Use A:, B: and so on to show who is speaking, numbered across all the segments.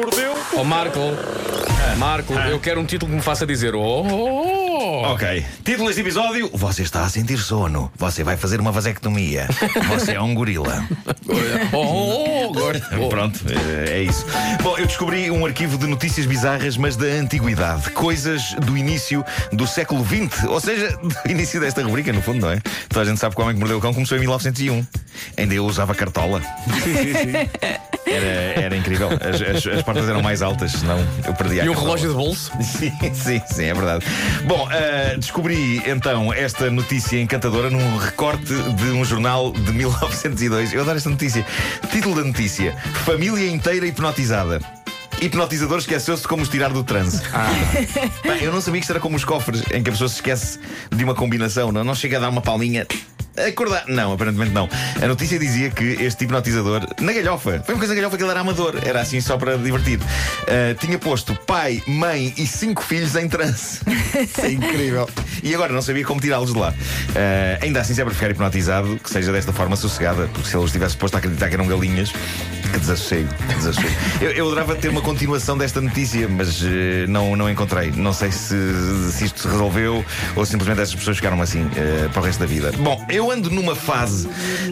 A: mordeu.
B: Ó Marco, Marco, eu quero um título que me faça dizer oh, oh, oh.
C: Ok. Título deste episódio: Você está a sentir sono. Você vai fazer uma vasectomia. Você é um gorila.
B: Oh, oh, oh, agora. Oh.
C: Pronto, é é isso. Bom, eu descobri um arquivo de notícias bizarras, mas da antiguidade. Coisas do início do século XX. Ou seja, do início desta rubrica, no fundo, não é? Toda a gente sabe que o Homem que Mordeu o Cão começou em 1901. Ainda eu usava cartola. Era, era incrível. As, as- as portas eram mais altas, senão eu perdia a
B: E um relógio de bolso?
C: Sim, sim, sim, é verdade. Bom, ah, descobri então esta notícia encantadora num recorte de um jornal de 1902. Eu adoro esta notícia. Título da notícia: Família inteira hipnotizada. Hipnotizador esqueceu-se de como os tirar do transe. Pá, eu não sabia que isto era como os cofres, em que a pessoa se esquece de uma combinação, não, não chega a dar uma palminha. Acordar. Não, aparentemente não. A notícia dizia que este hipnotizador, na galhofa, foi uma coisa na galhofa que ele era amador, era assim só para divertir. ah, tinha posto pai, mãe e cinco filhos em transe.
D: É incrível.
C: E agora não sabia como tirá-los de lá. Ah, ainda assim, sempre ficar hipnotizado, que seja desta forma sossegada, porque se ele os tivesse posto a acreditar que eram galinhas, que desassossego. que desassossego. Eu, eu adorava ter uma continuação desta notícia, mas eh, não, não encontrei. Não sei se, se isto se resolveu ou simplesmente essas pessoas ficaram assim eh, para o resto da vida. Bom, eu ando numa fase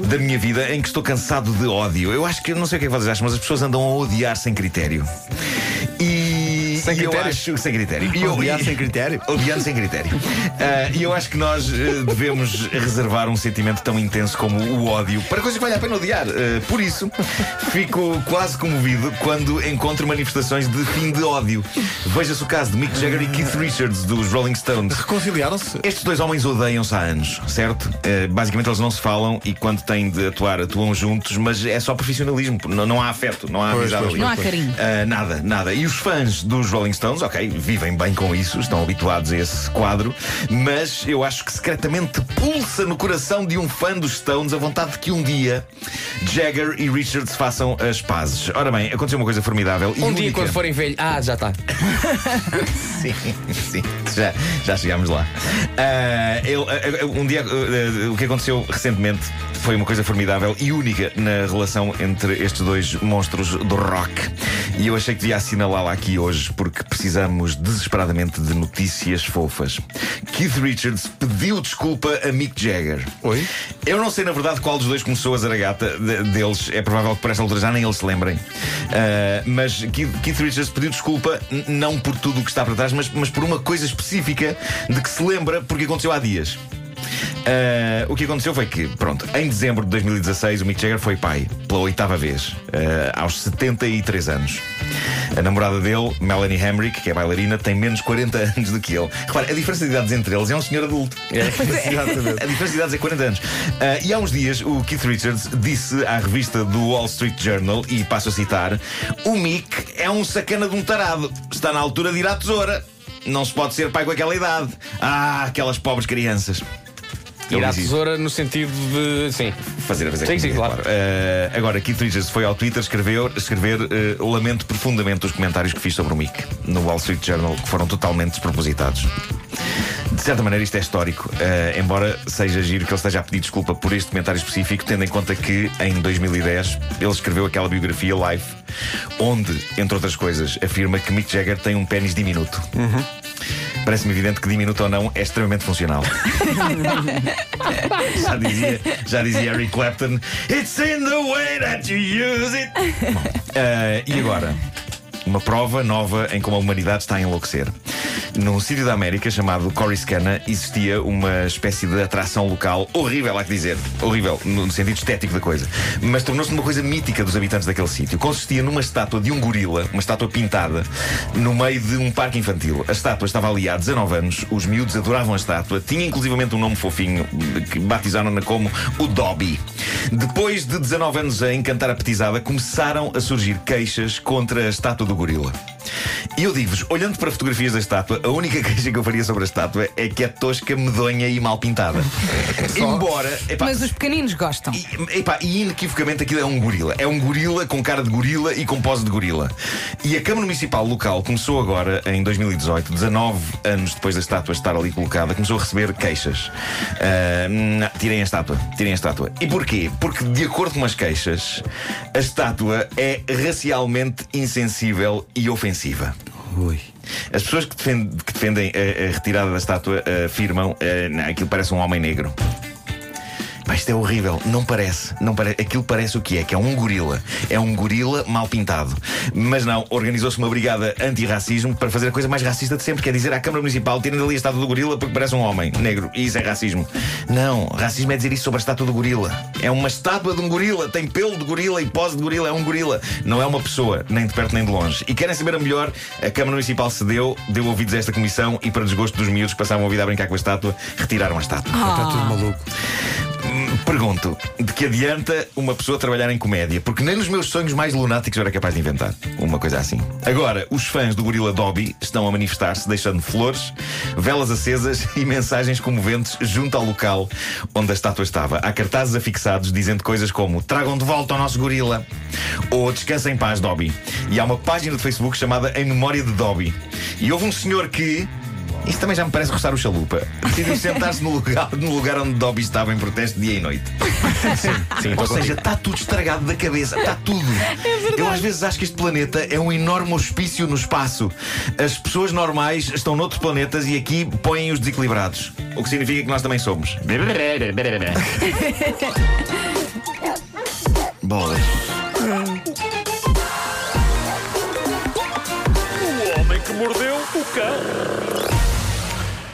C: da minha vida em que estou cansado de ódio. Eu acho que, não sei o que é que vocês acham, mas as pessoas andam a odiar sem critério. E,
B: Sem
C: e eu
B: critério?
C: acho sem critério. E eu-
D: Odiar
C: e-
D: sem critério?
C: Odiando sem critério. Ah, E eu acho que nós eh, devemos reservar um sentimento tão intenso como o ódio para coisas que vale a pena odiar. Ah, por isso, fico quase comovido quando encontro manifestações de fim de ódio. Veja-se o caso de Mick Jagger e Keith Richards dos Rolling Stones.
D: Reconciliaram-se?
C: Estes dois homens odeiam-se há anos, certo? Eh, basicamente eles não se falam e quando têm de atuar, atuam juntos, mas é só profissionalismo. Não, não há afeto, não há
D: Pois,
C: amizade
D: pois,
C: ali.
E: Não há carinho.
C: Ah, nada, nada. E os fãs dos Rolling Stones, ok, vivem bem com isso, estão habituados a esse quadro, mas eu acho que secretamente pulsa no coração de um fã dos Stones a vontade de que um dia Jagger e Richards façam as pazes. Ora bem, aconteceu uma coisa formidável. e
B: Um dia, quando forem velho, ah, já está.
C: Sim, sim, já, já chegámos lá. Ah, ah, um dia, ah, o que aconteceu recentemente foi uma coisa formidável e única na relação entre estes dois monstros do rock. E eu achei que devia assinalá-la aqui hoje porque precisamos desesperadamente de notícias fofas. Keith Richards pediu desculpa a Mick Jagger.
D: Oi?
C: Eu não sei, na verdade, qual dos dois começou a zaragata de- deles. É provável que por esta altura já nem eles se lembrem. Ah, mas Keith, Keith Richards pediu desculpa, não por tudo o que está para trás, mas, mas por uma coisa específica de que se lembra porque aconteceu há dias. Ah, o que aconteceu foi que, pronto, em dezembro de 2016, o Mick Jagger foi pai, pela oitava vez, ah, aos 73 anos. A namorada dele, Melanie Hamrick, que é bailarina, tem menos 40 anos do que ele. Repara, a diferença de idades entre eles é um senhor adulto.
D: Exatamente.
C: A diferença de idades é 40 anos. Ah, e há uns dias o Keith Richards disse à revista do Wall Street Journal, e passo a citar: O Mick é um sacana de um tarado. Está na altura de ir à tesoura. Não se pode ser pai com aquela idade. Ah, aquelas pobres crianças.
B: Ir à tesoura no sentido de. Sim.
C: Fazer a vez
B: Sim, sim, claro.
C: Eh, agora, Keith Richards foi ao Twitter escreveu, escrever eh, lamento profundamente os comentários que fiz sobre o Mick no Wall Street Journal, que foram totalmente despropositados. De certa maneira, isto é histórico, eh, embora seja giro que ele esteja a pedir desculpa por este comentário específico, tendo em conta que em 2010 ele escreveu aquela biografia Life, onde, entre outras coisas, afirma que Mick Jagger tem um pênis diminuto. Parece-me evidente que diminuto ou não é extremamente funcional. já, dizia, já dizia Eric Clapton: It's in the way that you use it. Bom, eh, e agora? Uma prova nova em como a humanidade está a enlouquecer. Num sítio da América chamado Coriscana existia uma espécie de atração local horrível, há que dizer. Horrível, no sentido estético da coisa. Mas tornou-se uma coisa mítica dos habitantes daquele sítio. Consistia numa estátua de um gorila, uma estátua pintada, no meio de um parque infantil. A estátua estava ali há 19 anos, os miúdos adoravam a estátua, tinha inclusivamente um nome fofinho, que batizaram-na como o Dobby. Depois de 19 anos a encantar a petizada, começaram a surgir queixas contra a estátua do gorila. E eu digo-vos, olhando para fotografias da estátua, a única queixa que eu faria sobre a estátua é que é tosca, medonha e mal pintada. Embora. Epá,
A: Mas os pequeninos gostam.
C: e, epá, e inequivocamente aquilo é um gorila. É um gorila com cara de gorila e com pose de gorila. E a Câmara Municipal local começou agora, em 2018, 19 anos depois da estátua estar ali colocada, começou a receber queixas. Ah, não, tirem a estátua, tirem a estátua. E porquê? Porque, de acordo com as queixas, a estátua é racialmente insensível e ofensiva.
D: Ui.
C: As pessoas que defendem, que defendem a, a retirada da estátua ah, afirmam ah, não, aquilo parece um homem negro. Pá, isto é horrível, não parece, não parece. Aquilo parece o que é, que é um gorila. É um gorila mal pintado. Mas não, organizou-se uma brigada anti-racismo para fazer a coisa mais racista de sempre, que é dizer à Câmara Municipal: tirem dali a estátua do gorila porque parece um homem negro. E isso é racismo. Não, racismo é dizer isso sobre a estátua do gorila. É uma estátua de um gorila, tem pelo de gorila e pose de gorila, é um gorila. Não é uma pessoa, nem de perto nem de longe. E querem saber a melhor? A Câmara Municipal cedeu, deu ouvidos a esta comissão e, para desgosto dos miúdos que passavam a vida a brincar com a estátua, retiraram a estátua.
D: Está tudo maluco.
C: Pergunto, de que adianta uma pessoa trabalhar em comédia? Porque nem nos meus sonhos mais lunáticos eu era capaz de inventar uma coisa assim. Agora, os fãs do Gorila Dobby estão a manifestar-se deixando flores, velas acesas e mensagens comoventes junto ao local onde a estátua estava. Há cartazes afixados dizendo coisas como tragam de volta o nosso gorila ou descansa em paz, Dobby. E há uma página de Facebook chamada Em Memória de Dobby. E houve um senhor que isso também já me parece roçar o chalupa. Decidiu sentar-se no lugar, no lugar onde Dobby estava em protesto dia e noite.
B: Sim,
C: Ou
B: estou
C: seja, está tudo estragado da cabeça, está tudo. Eu às vezes acho que este planeta é um enorme hospício no espaço. As pessoas normais estão noutros planetas e aqui põem os desequilibrados. O que significa que nós também somos. Bolas.
E: O homem que mordeu o cão.